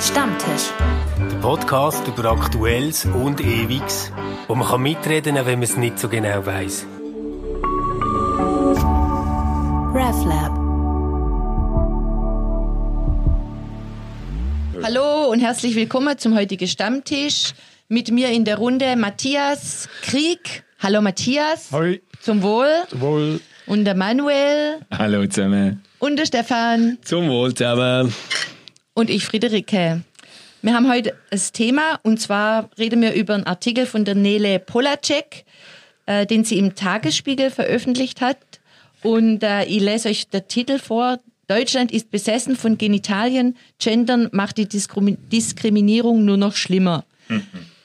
Stammtisch. Der Podcast über Aktuelles und Ewiges, wo man kann mitreden kann, wenn man es nicht so genau weiß. RefLab. Hallo und herzlich willkommen zum heutigen Stammtisch. Mit mir in der Runde Matthias Krieg. Hallo Matthias. Hoi. Zum Wohl. Zum Wohl. Und der Manuel. Hallo zusammen. Und der Stefan. Zum Wohl zusammen. Und ich Friederike. Wir haben heute das Thema und zwar reden wir über einen Artikel von der Nele Polacek, äh, den sie im Tagesspiegel veröffentlicht hat. Und äh, ich lese euch den Titel vor. Deutschland ist besessen von Genitalien. Gendern macht die Diskrim Diskriminierung nur noch schlimmer.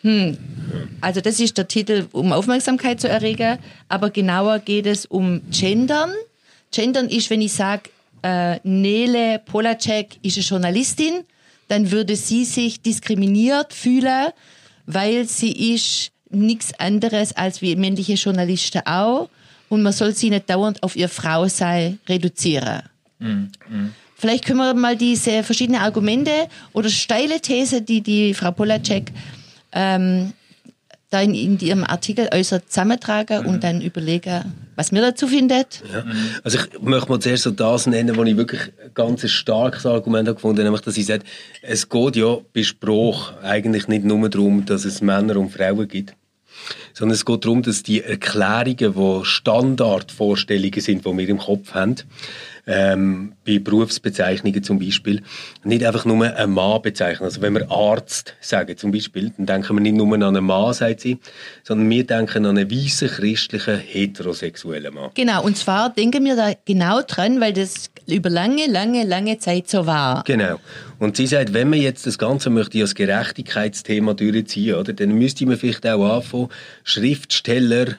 Hm. Also das ist der Titel, um Aufmerksamkeit zu erregen. Aber genauer geht es um Gendern. Gendern ist, wenn ich sage, äh, Nele Polacek ist eine Journalistin, dann würde sie sich diskriminiert fühlen, weil sie ist nichts anderes als wie männliche Journalisten auch. Und man soll sie nicht dauernd auf ihr Frau sei reduzieren. Vielleicht können wir mal diese verschiedenen Argumente oder steile These, die die Frau Polacek ähm, da in, in ihrem Artikel äußert, zusammentragen und dann überlegen, was mir dazu findet. Ja. Also ich möchte mal zuerst so das nennen, wo ich wirklich ein ganz starkes Argument habe gefunden, nämlich, dass ich sage, es geht ja bei Spruch eigentlich nicht nur darum, dass es Männer und Frauen gibt, sondern es geht darum, dass die Erklärungen, die Standardvorstellungen sind, die wir im Kopf haben, ähm, bei Berufsbezeichnungen zum Beispiel, nicht einfach nur ein Mann bezeichnen. Also wenn wir Arzt sagen zum Beispiel, dann denken wir nicht nur an einen Mann, sagt sie, sondern wir denken an einen weißen, christlichen, heterosexuellen Mann. Genau, und zwar denken wir da genau dran, weil das über lange, lange, lange Zeit so war. Genau. Und sie sagt, wenn man jetzt das Ganze möchte als Gerechtigkeitsthema durchziehen, oder, dann müsste man vielleicht auch anfangen, Schriftsteller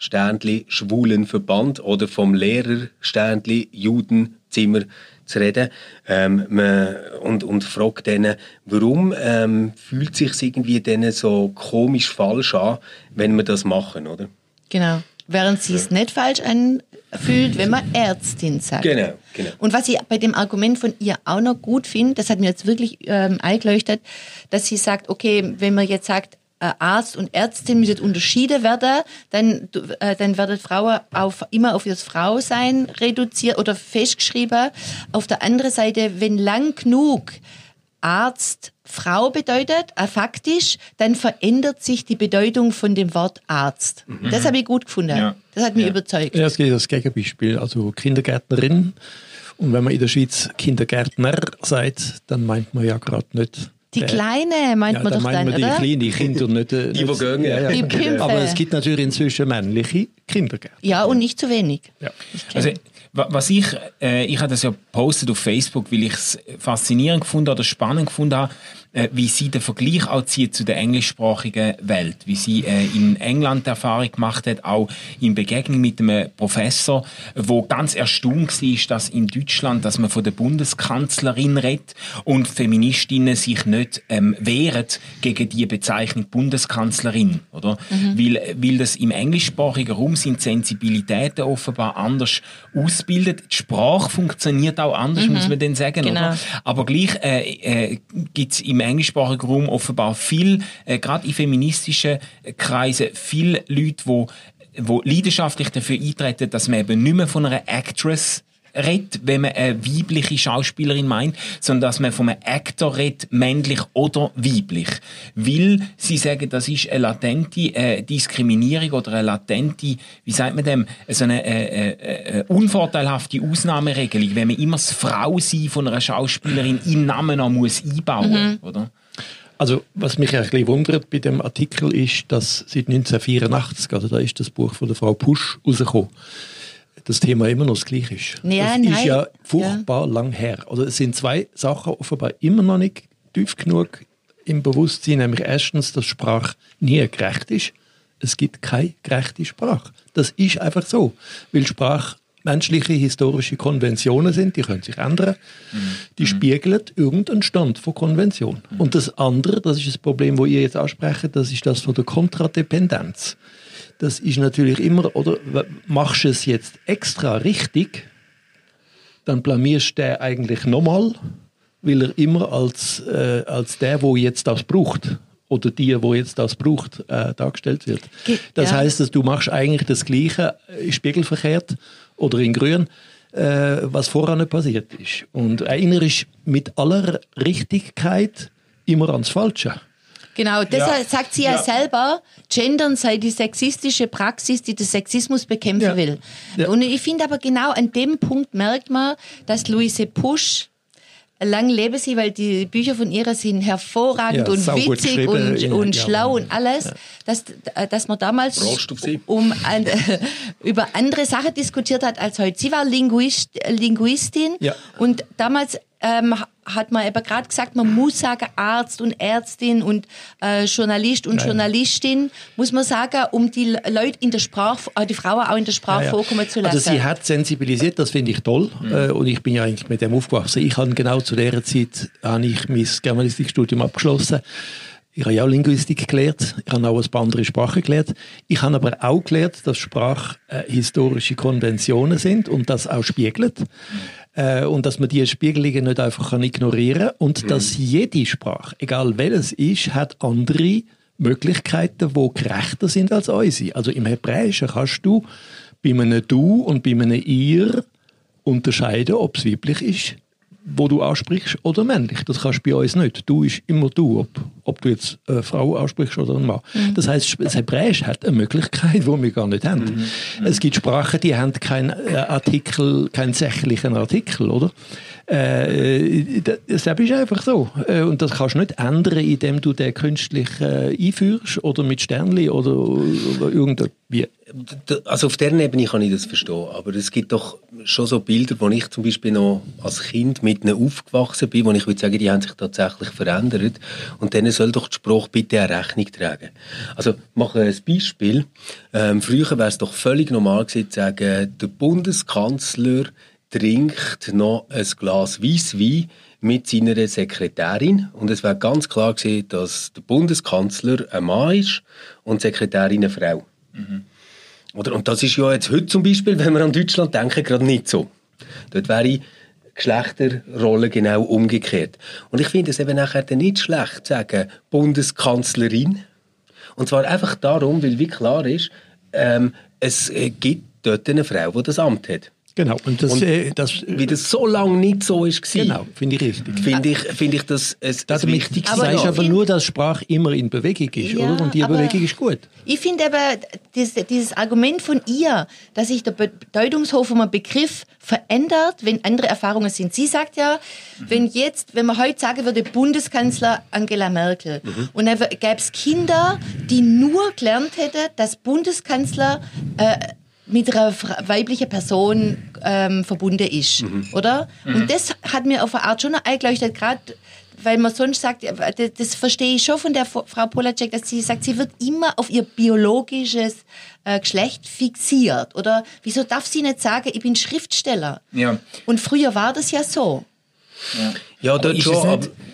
Sternli Schwulenverband oder vom Lehrer Sternli Judenzimmer zu reden ähm, man, und, und fragt denen, warum ähm, fühlt sich irgendwie denen so komisch falsch an, wenn wir das machen, oder? Genau. Während sie es nicht falsch anfühlt, wenn man Ärztin sagt. Genau, genau. Und was ich bei dem Argument von ihr auch noch gut finde, das hat mir jetzt wirklich ähm, eingeleuchtet, dass sie sagt, okay, wenn man jetzt sagt, Arzt und Ärztin müssen unterschieden werden, dann, äh, dann werden Frauen auf, immer auf ihr Frausein reduziert oder festgeschrieben. Auf der anderen Seite, wenn lang genug Arzt Frau bedeutet, äh, faktisch, dann verändert sich die Bedeutung von dem Wort Arzt. Mhm. Das habe ich gut gefunden. Ja. Das hat mich ja. überzeugt. Ja, es geht das Gegenbeispiel, also Kindergärtnerin. Und wenn man in der Schweiz Kindergärtner sagt, dann meint man ja gerade nicht die Kleine meint ja, man doch dann, man oder? Die kleine Kinder nicht... die, die gehen. Ja, ja. Die. Aber es gibt natürlich inzwischen männliche Kindergärtner. Ja, und nicht zu wenig. Ja. Also, was ich, äh, ich habe das ja gepostet auf Facebook, weil ich es faszinierend gefunden oder spannend gefunden habe, äh, wie sie den Vergleich auch zieht zu der englischsprachigen Welt, wie sie äh, in England Erfahrung gemacht hat, auch in Begegnung mit einem Professor, wo ganz erstaunt war, dass in Deutschland, dass man von der Bundeskanzlerin redet und Feministinnen sich nicht ähm, wehren gegen die Bezeichnung Bundeskanzlerin, oder? Mhm. Weil, weil das im englischsprachigen Raum sind Sensibilitäten offenbar anders ausbildet. Die Sprache funktioniert auch anders, mhm. muss man denn sagen, genau. oder? Aber gleich äh, äh, gibt es im englischsprachigen Raum offenbar viel, äh, gerade in feministischen Kreisen, viele Leute, wo wo leidenschaftlich dafür eintreten, dass man eben nicht mehr von einer Actress redet, wenn man eine weibliche Schauspielerin meint, sondern dass man von einem Actor redet, männlich oder weiblich. Weil sie sagen, das ist eine latente äh, Diskriminierung oder eine latente, wie sagt man dem, so eine äh, äh, äh unvorteilhafte Ausnahmeregelung, wenn man immer das Frau sein von einer Schauspielerin im Namen noch muss einbauen, mhm. oder? Also, was mich ein bisschen wundert bei dem Artikel ist, dass seit 1984, also da ist das Buch von der Frau Pusch rausgekommen, das Thema immer noch das gleiche ist. Ja, das nein. ist ja furchtbar ja. lang her. Also es sind zwei Sachen offenbar immer noch nicht tief genug im Bewusstsein, nämlich erstens, dass Sprache nie gerecht ist. Es gibt keine gerechte Sprache. Das ist einfach so, weil Sprache menschliche historische Konventionen sind, die können sich ändern, mhm. die spiegeln irgendeinen Stand von Konvention. Mhm. Und das andere, das ist das Problem, wo ihr jetzt ansprecht, das ist das von der Kontradependenz. Das ist natürlich immer, oder machst du es jetzt extra richtig, dann blamierst du den eigentlich nochmal weil er immer als, äh, als der, wo jetzt das braucht, oder die, wo jetzt das braucht, äh, dargestellt wird. Das ja. heißt, dass du machst eigentlich das Gleiche äh, spiegelverkehrt oder in Grün, äh, was vorher passiert ist. Und erinnerst mit aller Richtigkeit immer ans Falsche. Genau, deshalb Ja. sagt sie ja, Ja. selber, Gendern sei die sexistische Praxis, die den Sexismus bekämpfen Ja. will. Ja. Und ich finde aber genau an dem Punkt merkt man, dass Luise Pusch lang lebe sie, weil die Bücher von ihr sind hervorragend Ja, und witzig und, und ja. schlau und alles, dass, dass man damals um an, über andere Sachen diskutiert hat als heute. Sie war Linguist, Linguistin Ja. und damals ähm, hat man eben gerade gesagt, man muss sagen Arzt und Ärztin und äh, Journalist und Ja, ja. Journalistin, muss man sagen, um die Leute in der Sprache, äh, die Frauen auch in der Sprache Ja, ja. vorkommen zu lassen. Also sie hat sensibilisiert, das finde ich toll. Äh, und ich bin ja eigentlich mit dem aufgewachsen. Ich habe genau zu dieser Zeit habe ich mein Germanistikstudium abgeschlossen. Ich habe ja auch Linguistik gelernt. Ich habe auch ein paar andere Sprachen gelernt. Ich habe aber auch gelernt, dass Sprache äh, historische Konventionen sind und das auch spiegelt. Äh, und dass man diese Spiegelungen nicht einfach kann ignorieren kann. Und dass jede Sprache, egal welches ist, hat andere Möglichkeiten, die gerechter sind als unsere. Also im Hebräischen kannst du bei einem Du und bei einem Ihr unterscheiden, ob es weiblich ist, wo du ansprichst, oder männlich. Das kannst du bei uns nicht. Du ist immer du, ob, ob du jetzt eine Frau ansprichst oder einen Mann. Das heißt, das Hebräisch hat eine Möglichkeit, die wir gar nicht haben. Es gibt Sprachen, die haben keinen äh, Artikel, keinen sächlichen Artikel, oder? Äh, das das ist einfach so. Äh, Und das kannst du nicht ändern, indem du den künstlich äh, einführst oder mit Sternli oder, oder irgendwie. Also auf der Ebene kann ich das verstehen, aber es gibt doch schon so Bilder, wo ich zum Beispiel noch als Kind mit ihnen aufgewachsen bin, wo ich würde sagen, die haben sich tatsächlich verändert und denen soll doch die Sprache bitte eine Rechnung tragen. Also mache ein Beispiel. Ähm, früher wäre es doch völlig normal gewesen, zu sagen, der Bundeskanzler trinkt noch ein Glas Weisswein mit seiner Sekretärin und es wäre ganz klar gewesen, dass der Bundeskanzler ein Mann ist und die Sekretärin eine Frau. Oder, und das ist ja jetzt heute zum Beispiel, wenn wir an Deutschland denken, gerade nicht so. Dort wäre die Geschlechterrolle genau umgekehrt. Und ich finde es eben nachher nicht schlecht zu sagen, Bundeskanzlerin. Und zwar einfach darum, weil wie klar ist, ähm, es äh, gibt dort eine Frau, die das Amt hat. Genau. Und das, Und äh, das Wie das so lange nicht so ist, genau, finde ich richtig. finde ich, finde ich das ein, ein Damit wichtiges Aber sagst aber find- nur, dass Sprache immer in Bewegung ist, Ja, oder? Und die Bewegung ist gut. Ich finde aber dieses, dieses Argument von ihr, dass sich der Bedeutungshof vom Begriff verändert, wenn andere Erfahrungen sind. Sie sagt ja, wenn jetzt, wenn man heute sagen würde, Bundeskanzler Angela Merkel, und dann gäbe es Kinder, die nur gelernt hätten, dass Bundeskanzler äh, mit einer weiblichen Person ähm, verbunden ist, oder? Und das hat mir auf eine Art schon eingeleuchtet, gerade weil man sonst sagt, ja, das, verstehe ich schon von der Frau Polacek, dass sie sagt, sie wird immer auf ihr biologisches äh, Geschlecht fixiert. Oder wieso darf sie nicht sagen, ich bin Schriftsteller? Ja. Und früher war das ja so. Ja, dort ist schon, es aber, nicht, äh,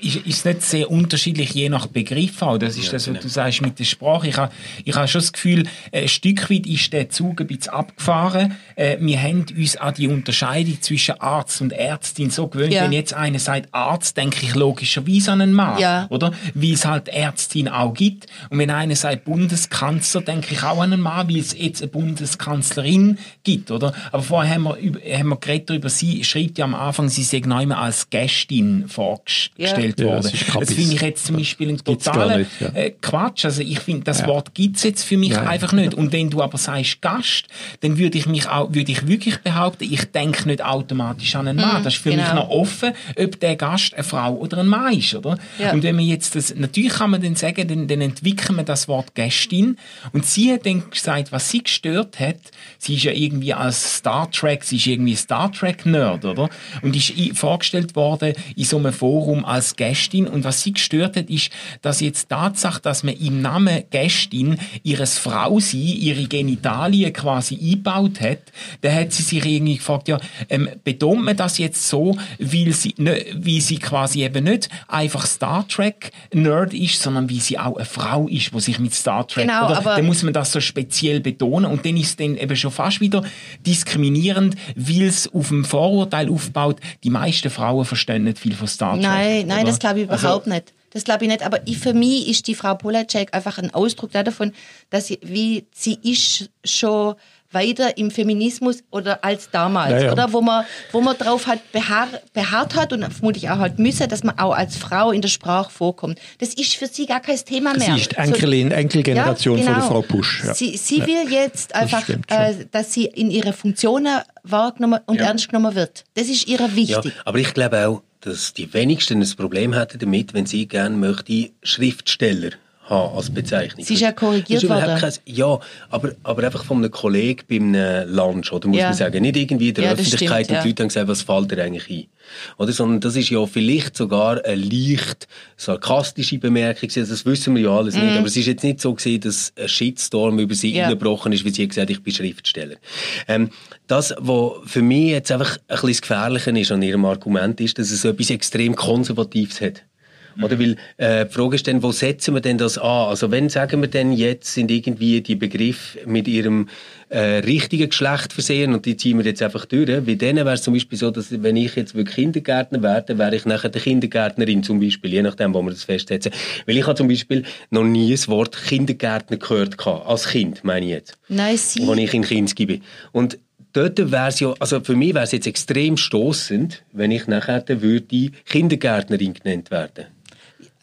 ist, ist es nicht sehr unterschiedlich, je nach Begriff auch? Das ist das, was du sagst mit der Sprache. Ich habe ich habe schon das Gefühl, ein Stück weit ist der Zug ein bisschen abgefahren. Äh, Wir haben uns an die Unterscheidung zwischen Arzt und Ärztin so gewöhnt. Ja. Wenn jetzt einer sagt Arzt, denke ich logischerweise an einen Mann. Ja. Oder? Wie es halt Ärztin auch gibt. Und wenn einer sagt Bundeskanzler, denke ich auch an einen Mann, weil es jetzt eine Bundeskanzlerin gibt. Oder? Aber vorher haben wir, über, haben wir geredet darüber, sie schreibt ja am Anfang, sie sei neu als Gästin vorgestellt Ja, worden. das ist das Kabis. finde ich jetzt zum Beispiel ein Gibt's totaler nicht, ja. äh, Quatsch. Also ich finde, das Ja. Wort gibt es jetzt für mich Nein. einfach nicht. Und wenn du aber sagst Gast, dann würde ich mich auch, würde ich wirklich behaupten, ich denke nicht automatisch an einen Mann. das ist für mich genau. noch offen, ob der Gast eine Frau oder ein Mann ist, oder? Ja. Und wenn man jetzt das, natürlich kann man dann sagen, dann, dann entwickeln wir das Wort Gästin. Und sie hat dann gesagt, was sie gestört hat, sie ist ja irgendwie als Star Trek, sie ist irgendwie Star Trek Nerd, oder? Und ist vorgestellt worden in so einem Forum als Gästin und was sie gestört hat, ist, dass jetzt Tatsache, dass man im Namen Gästin ihres Frau sie ihre Genitalien quasi eingebaut hat, da hat sie sich irgendwie gefragt, ja, ähm, betont man das jetzt so, weil sie, ne, wie sie quasi eben nicht einfach Star Trek Nerd ist, sondern wie sie auch eine Frau ist, die sich mit Star Trek, Genau, oder? aber- Dann muss man das so speziell betonen und dann ist es dann eben schon fast wieder diskriminierend, weil es auf dem Vorurteil aufbaut, die meisten Frauen verstehen nicht viel von Star Trek. Nein, nein, oder? das glaube ich Also, überhaupt nicht. Das glaube ich nicht. Aber ich, für mich ist die Frau Polacek einfach ein Ausdruck davon, dass sie, wie sie ist schon weiter im Feminismus oder als damals, Ja, ja. oder? Wo man, wo man drauf hat beharr, beharrt hat und vermutlich auch halt müsse, dass man auch als Frau in der Sprache vorkommt. Das ist für sie gar kein Thema mehr. Sie ist Enkelin, Enkelgeneration Ja, von der genau. Frau Pusch. Ja. Sie, sie will jetzt einfach, stimmt schon. äh, dass sie in ihre Funktionen wahrgenommen und ernst genommen wird. Das ist ihr Ja, wichtig. aber ich glaube auch, dass die wenigsten ein Problem hätten damit, wenn sie gerne möchte Schriftsteller haben als Bezeichnung. Sie ist ja korrigiert ist worden. kein- Ja, aber, aber einfach von einem Kollegen bei einem Lunch, oder muss Ja. man sagen. Nicht irgendwie in der Ja, Öffentlichkeit stimmt, und die Leute haben gesagt, was fällt dir eigentlich ein? Oder? Sondern das ist ja vielleicht sogar eine leicht sarkastische Bemerkung. gewesen. Das wissen wir ja alles nicht. Aber es ist jetzt nicht so gewesen, dass ein Shitstorm über sie Mhm. Ja. reingebrochen ist, wie sie gesagt ich bin Schriftsteller. Ähm, das, was für mich jetzt einfach ein bisschen das Gefährliche ist an ihrem Argument, ist, dass es etwas extrem Konservatives hat. Oder weil äh, die Frage ist dann, wo setzen wir denn das an? Also wenn sagen wir denn jetzt sind irgendwie die Begriffe mit ihrem äh, richtigen Geschlecht versehen und die ziehen wir jetzt einfach durch. Wie denen wäre es zum Beispiel so, dass wenn ich jetzt wirklich Kindergärtner werde, wäre ich nachher die Kindergärtnerin zum Beispiel, je nachdem, wo wir das festsetzen. Weil ich habe zum Beispiel noch nie das Wort Kindergärtner gehört gehabt, als Kind, meine ich jetzt Nein, sie. als ich in Kinski bin. Und dort wäre es ja, also für mich wäre es jetzt extrem stoßend, wenn ich nachher würde Kindergärtnerin genannt werden.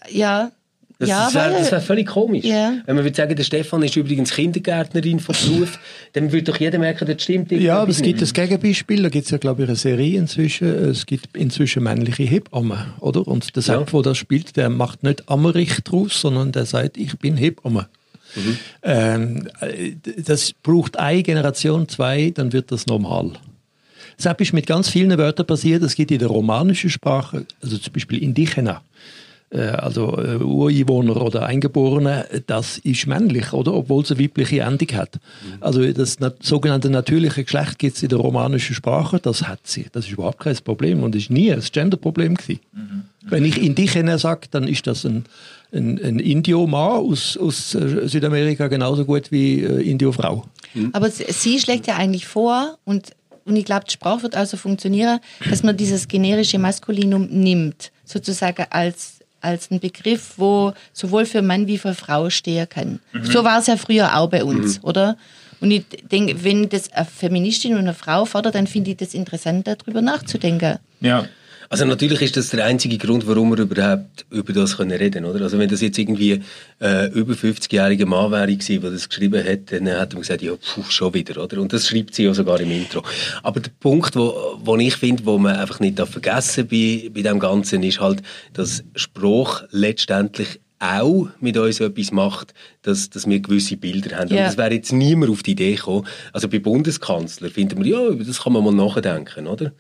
Ja. Das, ja, das wäre wär völlig komisch. Ja. Wenn man würde sagen, der Stefan ist übrigens Kindergärtnerin von Beruf, dann würde doch jeder merken, das stimmt Ja, aber es gibt ein Gegenbeispiel. Da gibt es ja, glaube ich, eine Serie inzwischen. Es gibt inzwischen männliche Hebammen, oder? Und der Ja. Sepp, der das spielt, der macht nicht Ammerich draus, sondern der sagt, ich bin Hebamme. Ähm, äh, das braucht eine Generation, zwei, dann wird das normal. Das ist mit ganz vielen Wörtern passiert. Es gibt in der romanischen Sprache, also zum Beispiel Indigena, äh, also äh, Ureinwohner oder Eingeborene, das ist männlich, oder? Obwohl es eine weibliche Endung hat. Also das sogenannte natürliche Geschlecht gibt es in der romanischen Sprache, das hat sie. Das ist überhaupt kein Problem und ist nie ein Genderproblem gewesen. Wenn ich Indigena sage, dann ist das ein, ein, ein Indio-Mann aus, aus äh, Südamerika genauso gut wie äh, Indio-Frau. Aber sie- sie schlägt ja eigentlich vor und, und ich glaube, die Sprache wird also funktionieren, dass man dieses generische Maskulinum nimmt, sozusagen als als ein Begriff, wo sowohl für Mann wie für Frau stehen kann. So war es ja früher auch bei uns, oder? Und ich denke, wenn das eine Feministin und eine Frau fordert, dann finde ich das interessant, darüber nachzudenken. Ja. Also natürlich ist das der einzige Grund, warum wir überhaupt über das können reden oder? Also wenn das jetzt irgendwie äh, über 50-jähriger Mann wäre der das geschrieben hat, dann hätte man gesagt, ja, puh, schon wieder, oder? Und das schreibt sie ja sogar im Intro. Aber der Punkt, wo, wo ich finde, wo man einfach nicht darf vergessen bei, bei dem Ganzen, ist halt, dass Spruch letztendlich auch mit uns etwas macht, dass, dass wir gewisse Bilder haben. Ja. Und es wäre jetzt niemand auf die Idee gekommen. Also bei Bundeskanzler finden wir, ja, über das kann man mal nachdenken, oder?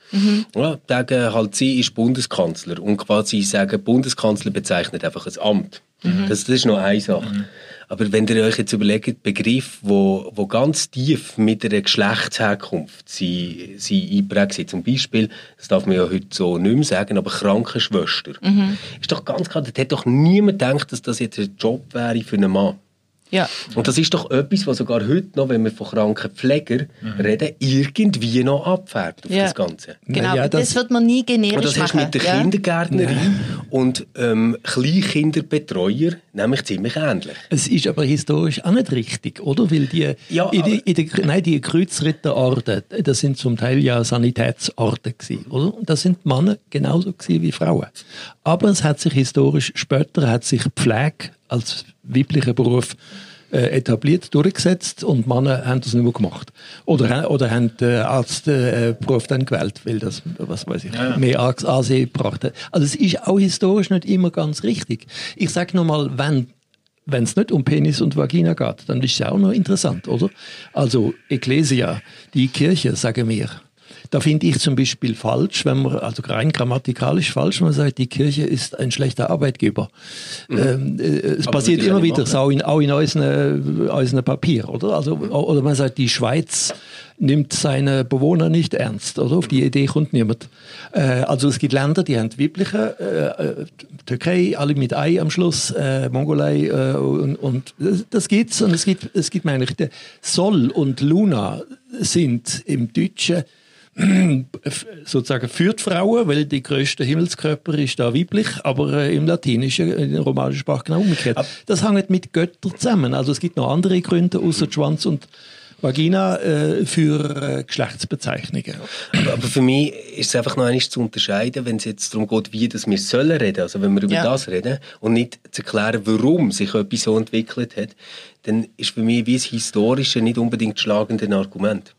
Ja, sagen halt, sie ist Bundeskanzler und quasi sagen, Bundeskanzler bezeichnet einfach ein Amt. Das, das ist noch eine Sache. Aber wenn ihr euch jetzt überlegt, Begriff, wo, wo ganz tief mit einer Geschlechtsherkunft sie, sie eingeprägt sind, zum Beispiel, das darf man ja heute so nicht mehr sagen, aber Krankenschwester, ist doch ganz klar, da hätte doch niemand gedacht, dass das jetzt ein Job wäre für einen Mann. Ja. Und das ist doch etwas, was sogar heute noch, wenn wir von Krankenpflegern reden, irgendwie noch abfärbt auf Ja. das Ganze. Genau, Ja, das, das- wird man nie generisch Und das hast du machen. mit der ja? Kindergärtnerin und ähm, Kleinkinderbetreuer nämlich ziemlich ähnlich. Es ist aber historisch auch nicht richtig, oder? Weil die, Ja, in, die, in der, nein, die Kreuzritterorden, das sind zum Teil ja Sanitätsorden gewesen, oder? Und das sind Männer genauso gewesen wie Frauen. Aber es hat sich historisch, später hat sich Pflege als weiblicher Beruf äh, etabliert, durchgesetzt und Männer haben das nicht mehr gemacht. Oder, oder haben den Arztberuf dann gewählt, weil das, was weiß ich, mehr Ans- Ansehen gebracht hat. Also es ist auch historisch nicht immer ganz richtig. Ich sage nochmal, wenn wenn es nicht um Penis und Vagina geht, dann ist es auch noch interessant, oder? Also Ecclesia, die Kirche, sagen wir, Da finde ich zum Beispiel falsch, wenn man, also rein grammatikalisch falsch, wenn man sagt, die Kirche ist ein schlechter Arbeitgeber. Ähm, äh, es Aber passiert immer wieder, so auch in, auch in unseren, unseren Papier, oder? Also, oder man sagt, die Schweiz nimmt seine Bewohner nicht ernst, oder? Auf die Idee kommt niemand. Äh, also es gibt Länder, die haben weibliche, äh, äh, Türkei, alle mit Ei am Schluss, äh, Mongolei äh, und, und das, das gibt's und es gibt, es gibt meine ich, Sol und Luna sind im Deutschen sozusagen für die Frauen, weil die größte Himmelskörper ist da weiblich, aber äh, im Latinischen, in der romanischen Sprache genau umgekehrt. Das hängt mit Göttern zusammen. Also es gibt noch andere Gründe außer Schwanz und Vagina äh, für äh, Geschlechtsbezeichnungen. Aber, aber für mich ist es einfach noch einmal zu unterscheiden, wenn es jetzt darum geht, wie das wir sollen reden, also wenn wir über Ja. das reden und nicht zu erklären, warum sich etwas so entwickelt hat, dann ist für mich wie das Historische nicht unbedingt das schlagende Argument.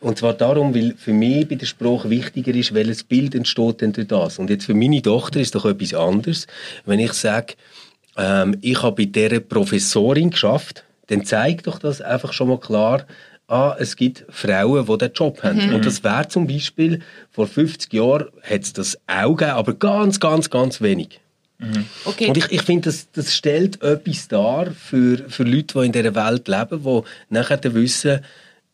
Und zwar darum, weil für mich bei der Sprache wichtiger ist, welches Bild entsteht denn durch das. Und jetzt für meine Tochter ist doch etwas anderes, wenn ich sage, ähm, ich habe bei dieser Professorin geschafft, dann zeigt doch das einfach schon mal klar, ah, es gibt Frauen, die diesen Job haben. Und das wäre zum Beispiel, vor 50 Jahren hat es das auch gegeben, aber ganz, ganz, ganz wenig. Okay. Und ich, ich finde, das, das stellt etwas dar für, für Leute, die in dieser Welt leben, die nachher dann wissen,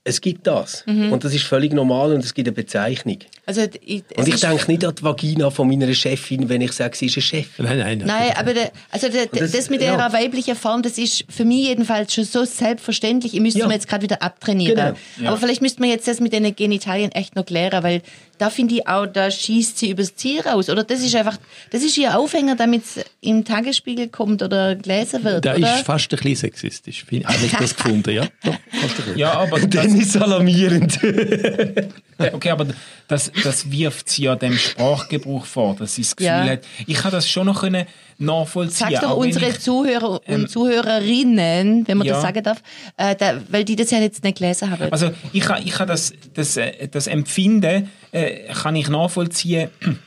es gibt das. Und das ist völlig normal und es gibt eine Bezeichnung. also, ich, Und ich denke nicht an die Vagina von meiner Chefin, wenn ich sage, sie ist eine Chefin. Nein, nein, Nein, aber der, also der, das- das, mit ja. ihrer weiblichen Form, das ist für mich jedenfalls schon so selbstverständlich. Ich müsste Ja. mir jetzt gerade wieder abtrainieren. Genau. Aber vielleicht müsste man jetzt das mit den Genitalien echt noch klären, weil da finde ich auch, da schießt sie übers Ziel raus. Oder das ist einfach, das ist ihr Aufhänger, damit es im Tagesspiegel kommt oder gelesen wird. Da oder? ist fast ein bisschen sexistisch. Habe ich das gefunden, ja? Doch. Ja, aber das, Dann ist alarmierend. okay, aber das, das wirft sie ja dem Sprachgebrauch vor, dass sie das Gefühl Ja. hat. Ich kann das schon noch können nachvollziehen. Sag doch unsere ich- Zuhörer und Zuhörerinnen, wenn man ja. das sagen darf, äh, da, weil die das ja jetzt nicht gelesen haben. Also ich kann, ich das, das, äh, das Empfinden äh, kann ich nachvollziehen,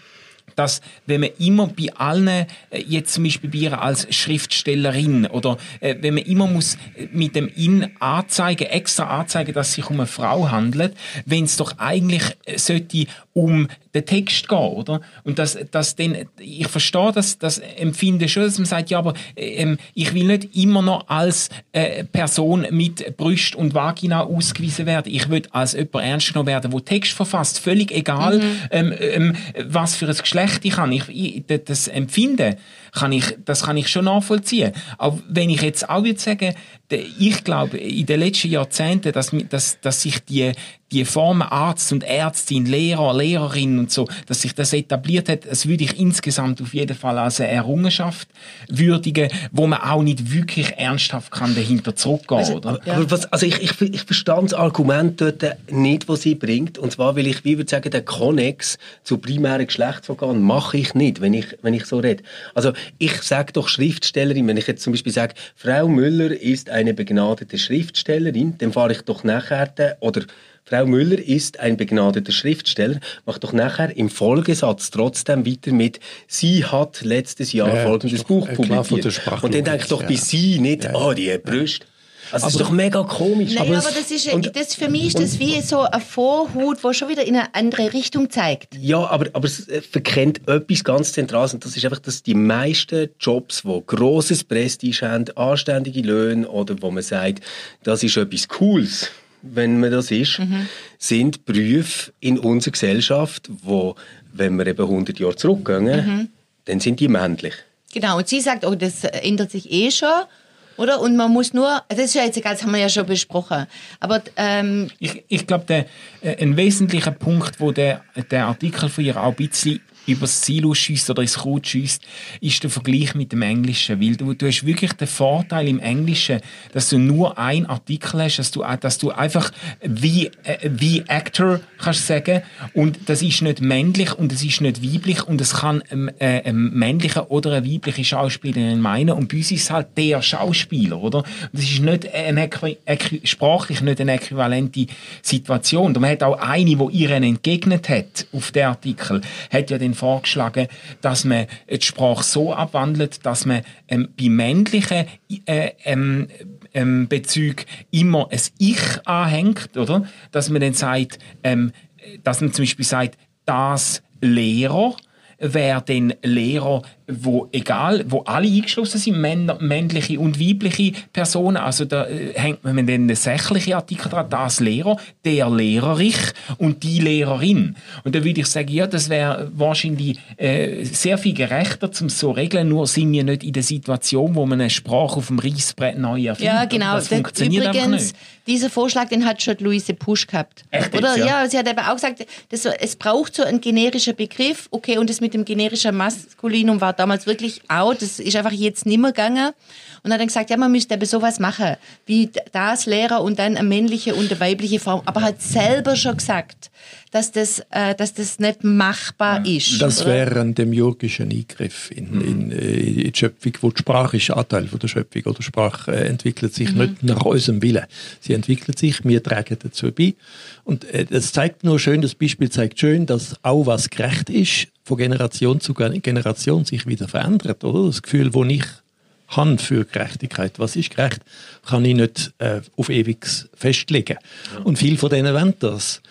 dass wenn man immer bei allen, äh, jetzt zum Beispiel bei ihr als Schriftstellerin oder äh, wenn man immer muss mit dem In anzeigen, extra anzeigen, dass es sich um eine Frau handelt, wenn es doch eigentlich äh, sollte um den Text gehen, oder? Und das, das dann, ich verstehe das, das Empfinden schon, dass man sagt, ja, aber ähm, ich will nicht immer noch als äh, Person mit Brüst und Vagina ausgewiesen werden. Ich will als jemand ernst genommen werden, der Text verfasst, völlig egal, ähm, ähm, was für ein Geschlecht ich habe. Ich, ich, das- das Empfinden kann ich, das kann ich schon nachvollziehen. Aber wenn ich jetzt auch würde sagen, ich glaube, in den letzten Jahrzehnten, dass, dass, dass sich die, die Formen Arzt und Ärztin, Lehrer, Lehrerin und so, dass sich das etabliert hat, das würde ich insgesamt auf jeden Fall als eine Errungenschaft würdigen, wo man auch nicht wirklich ernsthaft kann dahinter zurückgehen, oder? Ja. Aber was, also ich, ich, ich verstand das Argument dort nicht, was sie bringt. Und zwar, weil ich, wie würde sagen, den Konnex zu primären Geschlechtsorganen mache ich nicht, wenn ich, wenn ich so rede. Also ich sage doch Schriftstellerin, wenn ich jetzt zum Beispiel sage, Frau Müller ist eine begnadete Schriftstellerin, dann fahre ich doch nachher, den- oder Frau Müller ist ein begnadeter Schriftsteller, macht doch nachher im Folgesatz trotzdem weiter mit, sie hat letztes Jahr Ja, folgendes Buch publiziert. Und dann denke ich doch Sprachlogik, bei ja. sie nicht, oh, die Brüste. Also das ist doch mega komisch. Nein, aber, es- das ist, das für mich ist das wie so ein Vorhut, wo schon wieder in eine andere Richtung zeigt. Ja, aber, aber es äh, verkennt etwas ganz Zentrales und das ist einfach, dass die meisten Jobs, die grosses Prestige haben, anständige Löhne oder wo man sagt, das ist etwas Cooles, wenn man das ist, sind Berufe in unserer Gesellschaft, wo, wenn wir eben 100 Jahre zurückgehen, dann sind die männlich. Genau, und sie sagt, oh, das ändert sich eh schon, oder? Und man muss nur, das ist ja jetzt egal, das haben wir ja schon besprochen, aber ähm, Ich, ich glaube, äh, ein wesentlicher Punkt, wo der, der Artikel von ihr auch ein bisschen übers Ziel ausschießt oder ins Kraut schießt, ist der Vergleich mit dem Englischen. Weil du, du hast wirklich den Vorteil im Englischen, dass du nur einen Artikel hast, dass du, dass du einfach wie, äh, wie Actor kannst sagen und das ist nicht männlich und es ist nicht weiblich und es kann ähm, äh, ein männlicher oder eine weibliche Schauspielerin meinen und bei uns ist es halt der Schauspieler, oder? Und das ist nicht eine sprachlich nicht eine äquivalente Situation. Und man hat auch eine, die ihr entgegnet hat auf den Artikel, hat ja dann vorgeschlagen, dass man die Sprache so abwandelt, dass man ähm, bei männlichen äh, ähm, ähm, Bezügen immer ein Ich anhängt, oder? Dass man dann sagt, ähm, dass man zum Beispiel sagt, das Lehrer wäre dann Lehrer, wo egal, wo alle eingeschlossen sind, Männer, männliche und weibliche Personen, also da äh, hängt man dann einen sächlichen Artikel dran, das Lehrer, der Lehrerich und die Lehrerin. Und da würde ich sagen, ja, das wäre wahrscheinlich äh, sehr viel gerechter, zum so regeln, nur sind wir nicht in der Situation, wo man eine Sprache auf dem Reissbrett neu erfindet. Ja, genau. Das funktioniert einfach Übrigens, dieser Vorschlag, den hat schon Luise Pusch gehabt. Echt jetzt, Oder? ja? Ja? sie hat aber auch gesagt, das, es braucht so einen generischen Begriff. Okay, und das mit dem generischen Maskulinum war damals wirklich out. Das ist einfach jetzt nimmer gegangen. Und hat dann gesagt, ja, man müsste aber sowas machen, wie das Lehrer und dann eine männliche und eine weibliche Form. Aber hat selber schon gesagt, dass das, äh, dass das nicht machbar ist. Das oder? wäre ein demiurgischer Eingriff in, in, äh, in die Schöpfung, wo die Sprache ist Anteil von der Schöpfung. Oder Sprache äh, entwickelt sich nicht nach unserem Willen. Sie entwickelt sich, wir tragen dazu bei. Und äh, das zeigt nur schön, das Beispiel zeigt schön, dass auch was gerecht ist, von Generation zu Gen- Generation sich wieder verändert. Oder? Das Gefühl, wo ich habe für Gerechtigkeit, was ist gerecht, kann ich nicht äh, auf ewig festlegen. Und viel von denen wollen das.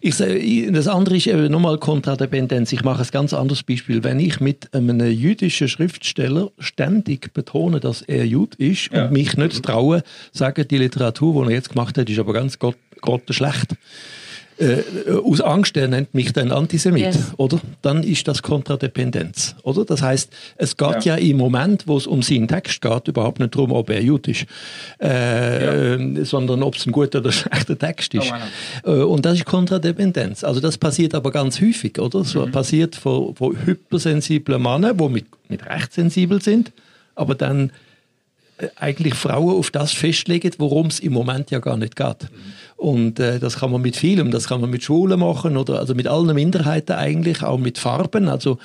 Ich, das andere ist eben nochmal Kontradependenz. Ich mache ein ganz anderes Beispiel. Wenn ich mit einem jüdischen Schriftsteller ständig betone, dass er Jud ist und mich nicht traue, sagen, die Literatur, die er jetzt gemacht hat, ist aber ganz gott, grottenschlecht. Äh, aus Angst, er nennt mich dann Antisemit, Yes. oder? Dann ist das Kontradependenz, oder? Das heißt, es geht ja, im Moment, wo es um seinen Text geht, überhaupt nicht darum, ob er Jud ist, äh, äh, sondern ob es ein guter oder schlechter Text ist. Oh, Äh, und das ist Kontradependenz. Also das passiert aber ganz häufig, oder? Es passiert von, von hypersensiblen Männern, die mit, mit Recht sensibel sind, aber dann äh, eigentlich Frauen auf das festlegen, worum es im Moment ja gar nicht geht. Und äh, das kann man mit vielem, das kann man mit Schwulen machen oder also mit allen Minderheiten eigentlich, auch mit Farben. Also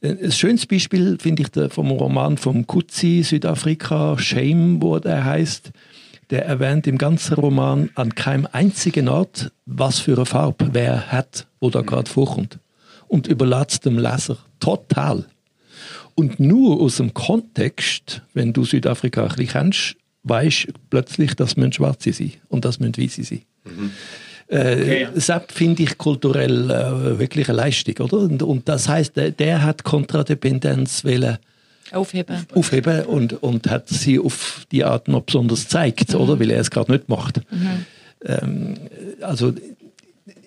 äh, ein schönes Beispiel finde ich der, vom Roman vom Kutzi, Südafrika, Shame, wo der heißt. Der erwähnt im ganzen Roman an keinem einzigen Ort, was für eine Farbe wer hat, wo da gerade vorkommt. Und überlässt dem Leser total. Und nur aus dem Kontext, wenn du Südafrika ein bisschen kennst, weißt du plötzlich, dass man Schwarze sind und dass man Weiße sind. Äh, Das finde ich kulturell äh, wirklich eine Leistung, oder? Und, und das heißt, der, der hat Kontradependenz wollen Aufheben. aufheben und, und hat sie auf die Art noch besonders zeigt, oder? Weil er es gerade nicht macht. Ähm, also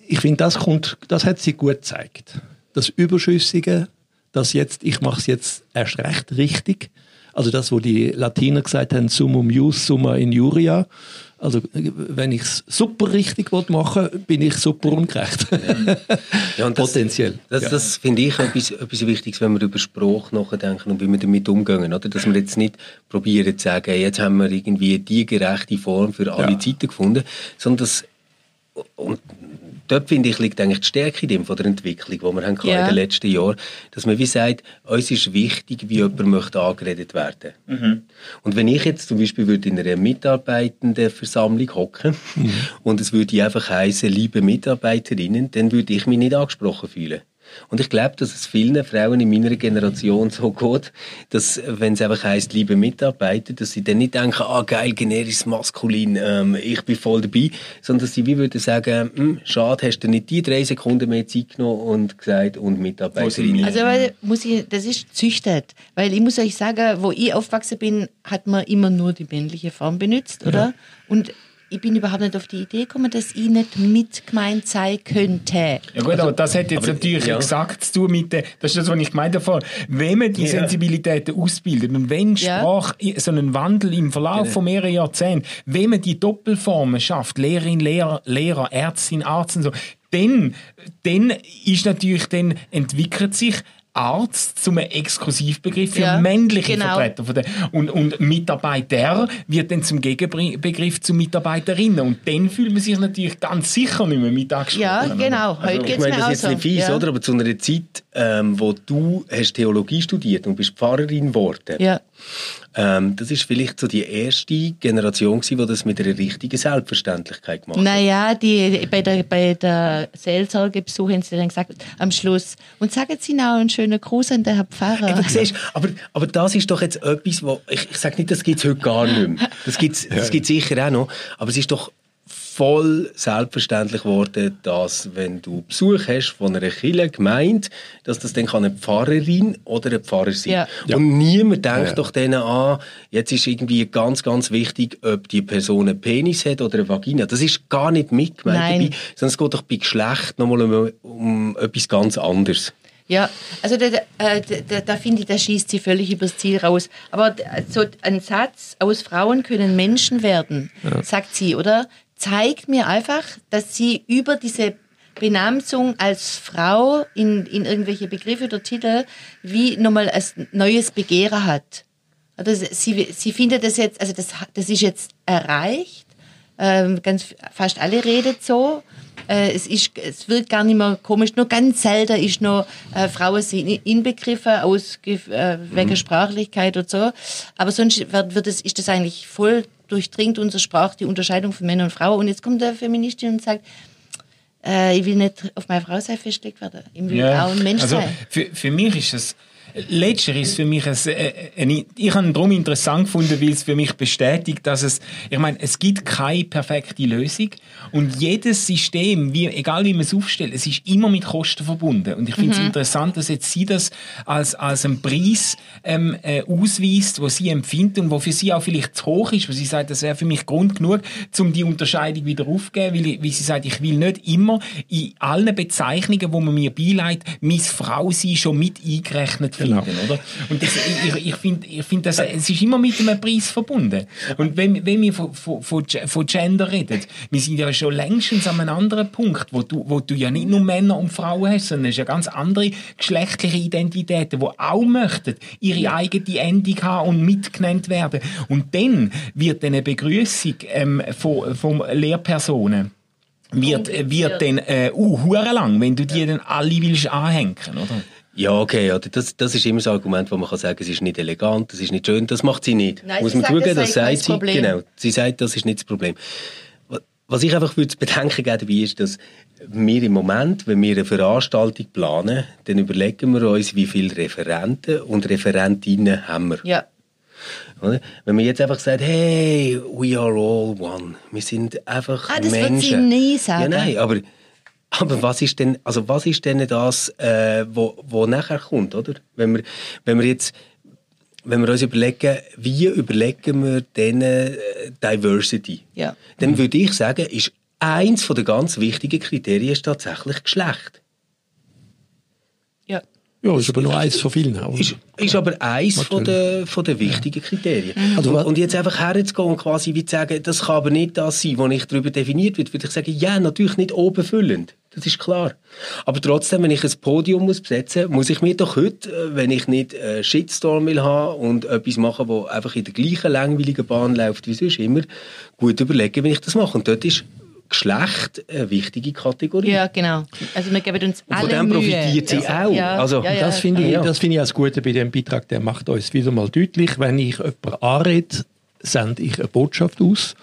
ich finde, das kommt, das hat sie gut gezeigt. Das Überschüssige, das jetzt, ich mache es jetzt erst recht richtig. Also das, wo die Latiner gesagt haben, summum jus, summa injuria. Also wenn ich es super richtig machen will, bin ich super ungerecht. Ja, das, Potenziell. Das, Ja. das finde ich etwas, etwas Wichtiges, wenn wir über Sprache nachdenken und wie wir damit umgehen. Oder? Dass wir jetzt nicht probieren zu sagen, jetzt haben wir irgendwie die gerechte Form für alle Ja. Zeiten gefunden, sondern das, und dort finde ich, liegt eigentlich die Stärke drin von der Entwicklung, die wir haben Ja. in den letzten Jahren, dass man wie sagt, uns ist wichtig, wie jemand möchte angeredet werden. Und wenn ich jetzt zum Beispiel würde in einer Mitarbeitendenversammlung hocken und es würde einfach heißen, liebe Mitarbeiterinnen, dann würde ich mich nicht angesprochen fühlen. Und ich glaube, dass es vielen Frauen in meiner Generation so geht, dass, wenn es einfach heisst, liebe Mitarbeiter, dass sie dann nicht denken, ah, geil, generisches Maskulin, ähm, ich bin voll dabei, sondern dass sie wie würden sagen, hm, schade, hast du nicht die drei Sekunden mehr Zeit genommen und gesagt, und Mitarbeiterinnen. Also weil, muss ich, das ist züchtet. Weil ich muss euch sagen, wo ich aufgewachsen bin, hat man immer nur die männliche Form benutzt, oder? Und ich bin überhaupt nicht auf die Idee gekommen, dass ich nicht mitgemeint sein könnte. Ja gut, aber das hat jetzt natürlich ja. exakt zu tun mit der, das ist das, was ich gemeint habe. Wenn man die Sensibilitäten ausbildet und wenn Ja. Sprache i- so einen Wandel im Verlauf von mehreren Jahrzehnten, wenn man die Doppelformen schafft, Lehrerin, Lehrer, Lehrer, Ärztin, Arzt und so, dann, dann ist natürlich, dann entwickelt sich Arzt zum Exklusivbegriff für Ja, männliche genau. Vertreter von der, und, und Mitarbeiter wird dann zum Gegenbegriff zu Mitarbeiterinnen und dann fühlt man sich natürlich ganz sicher nicht mehr mit angesprochen. Ja, genau. Heute Ich geht's meine, das ist jetzt nicht fies, ja. oder? Aber zu einer Zeit, ähm, wo du hast Theologie studiert und bist Pfarrerin geworden, Ja. Ähm, das ist vielleicht so die erste Generation gewesen, die das mit einer richtigen Selbstverständlichkeit gemacht hat. Naja, die, bei der, bei der Seelsorgebesuch haben sie dann gesagt, am Schluss, und sagen Sie noch einen schönen Gruß an den Herrn Pfarrer. Eben, siehst, aber, aber das ist doch jetzt etwas, wo, ich, ich sage nicht, das gibt es heute gar nicht mehr. Das gibt es das gibt's sicher auch noch. Aber es ist doch voll selbstverständlich geworden, dass wenn du Besuch hast von einer Kirche, Gemeinde, dass das dann kann eine Pfarrerin oder ein Pfarrer sein Ja. Ja. Und niemand denkt Ja. doch denen an, jetzt ist irgendwie ganz, ganz wichtig, ob die Person einen Penis hat oder eine Vagina. Das ist gar nicht mitgemeint Nein. dabei, sondern es geht doch bei Geschlecht nochmal um, um etwas ganz anderes. Ja, also da, da, äh, da, da finde ich, da schießt sie völlig übers Ziel raus. Aber so ein Satz, aus Frauen können Menschen werden, sagt sie, oder? Zeigt mir einfach, dass sie über diese Benamsung als Frau in, in irgendwelche Begriffe oder Titel wie nochmal ein neues Begehren hat. Also sie, sie findet das jetzt, also das, das ist jetzt erreicht. Ähm, ganz, fast alle reden so. Äh, es, ist, es wird gar nicht mehr komisch. Nur ganz selten ist noch äh, Frauen sind inbegriffen aus äh, wegen Sprachlichkeit und so. Aber sonst wird, wird es, ist das eigentlich voll durchdringt unsere Sprache, die Unterscheidung von Männern und Frauen. Und jetzt kommt der Feministin und sagt, äh, ich will nicht auf meine Frau sein festgelegt werden. Ich will auch ein Mensch also, sein. Für, für mich ist es Letzter ist für mich ein, äh, ein, ich habe ihn darum interessant gefunden, weil es für mich bestätigt, dass es, ich meine, es gibt keine perfekte Lösung und jedes System, wie, egal wie man es aufstellt, es ist immer mit Kosten verbunden und ich finde es interessant, dass jetzt sie das als, als einen Preis ähm, äh, ausweist, wo sie empfindet und wo für sie auch vielleicht zu hoch ist, wo sie sagt, das wäre für mich Grund genug, um die Unterscheidung wieder aufzugeben, weil, weil sie sagt, ich will nicht immer in allen Bezeichnungen, wo man mir beileitet, Miss Frau sein schon mit eingerechnet Finden, oder? Und das, ich, ich, finde, ich find, das, es ist immer mit einem Preis verbunden. Und wenn, wenn wir von, von, von, Ge- von Gender reden, wir sind ja schon längstens an einem anderen Punkt, wo du, wo du ja nicht nur Männer und Frauen hast, sondern es ist ja ganz andere geschlechtliche Identitäten, die auch möchten ihre eigene Endung haben und mitgenannt werden. Und dann wird eine Begrüßung ähm, von, von Lehrpersonen wird, wird dann äh, uh, lang, wenn du die dann alle willst anhängen, oder? Ja, okay, ja, das, das ist immer das Argument, wo man kann sagen, es ist nicht elegant, es ist nicht schön, das macht sie nicht. Nein, Muss man sagt, zugeben, das das sagt sie. Problem. Genau, sie sagt, das ist nicht das Problem. Wa- Was ich einfach würde zu bedenken geben dabei ist, dass wir im Moment, wenn wir eine Veranstaltung planen, dann überlegen wir uns, wie viele Referenten und Referentinnen haben wir. Ja. Wenn man jetzt einfach sagt, hey, we are all one. Wir sind einfach Ah, das wird Menschen. sie nie sagen. Ja, nein, aber, aber was ist denn, also was ist denn das, äh, wo, wo nachher kommt, oder? Wenn wir, wenn wir jetzt, wenn wir uns überlegen, wie überlegen wir denn äh, Diversity? Ja. Dann würde ich sagen, ist eins von der ganz wichtigen Kriterien ist tatsächlich Geschlecht. Ja. Ja, ist aber nur eins von vielen. Ist, ist aber eins von der, von der wichtigen Kriterien. Also und, und jetzt einfach herzugehen und quasi wie zu sagen, das kann aber nicht das sein, was ich darüber definiert wird, würde ich sagen, ja, natürlich nicht obenfüllend. Das ist klar. Aber trotzdem, wenn ich ein Podium muss besetzen muss, ich mir doch heute, äh, wenn ich nicht einen Shitstorm will haben und etwas machen, wo einfach in der gleichen langweiligen Bahn läuft wie sonst immer, gut überlegen, wenn ich das mache. Und dort ist Geschlecht eine wichtige Kategorie. Ja, genau. Also wir geben uns Und alle von dem Mühe. profitiert sie Ja. auch. Ja. Also, Ja, ja. das finde ich, das finde ich das Gute bei dem Beitrag. Der macht uns wieder mal deutlich, wenn ich jemanden anrede, sende ich eine Botschaft aus.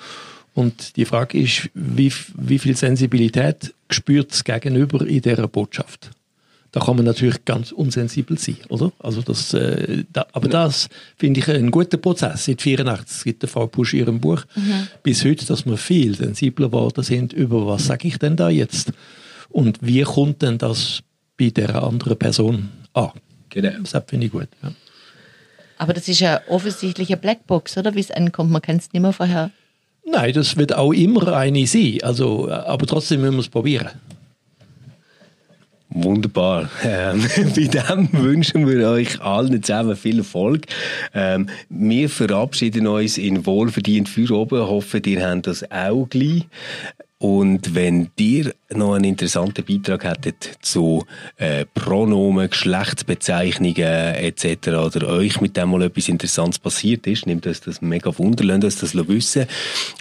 Und die Frage ist, wie, wie viel Sensibilität spürt das Gegenüber in dieser Botschaft? Da kann man natürlich ganz unsensibel sein, oder? Also das, äh, da, aber das finde ich einen guten Prozess. Seit 84 gibt der Frau Pusch in ihrem Buch bis heute, dass wir viel sensibler geworden sind über was sage ich denn da jetzt und wie kommt denn das bei der anderen Person an? Genau. Das finde ich gut. Ja. Aber das ist ja offensichtlich eine Blackbox, oder? Wie es ankommt. Man kann es nicht mehr vorher. Nein, das wird auch immer eine sein. Also, äh, aber trotzdem müssen wir es probieren. Wunderbar. Ähm, bei dem wünschen wir euch allen zusammen viel Erfolg. Ähm, wir verabschieden uns in wohlverdient für oben. Hoffen, ihr habt das auch gleich. Und wenn ihr noch einen interessanten Beitrag hättet zu äh, Pronomen, Geschlechtsbezeichnungen etc. oder euch mit dem mal etwas Interessantes passiert ist, nehmt uns das mega Wunder, lasst uns das wissen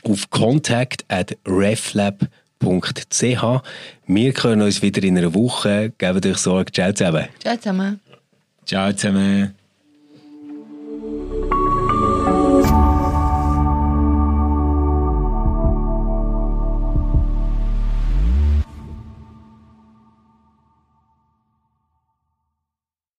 auf contact at reflab.ch. Wir können uns wieder in einer Woche. Gebt euch Sorge. Ciao zusammen. Ciao zusammen. Ciao zusammen.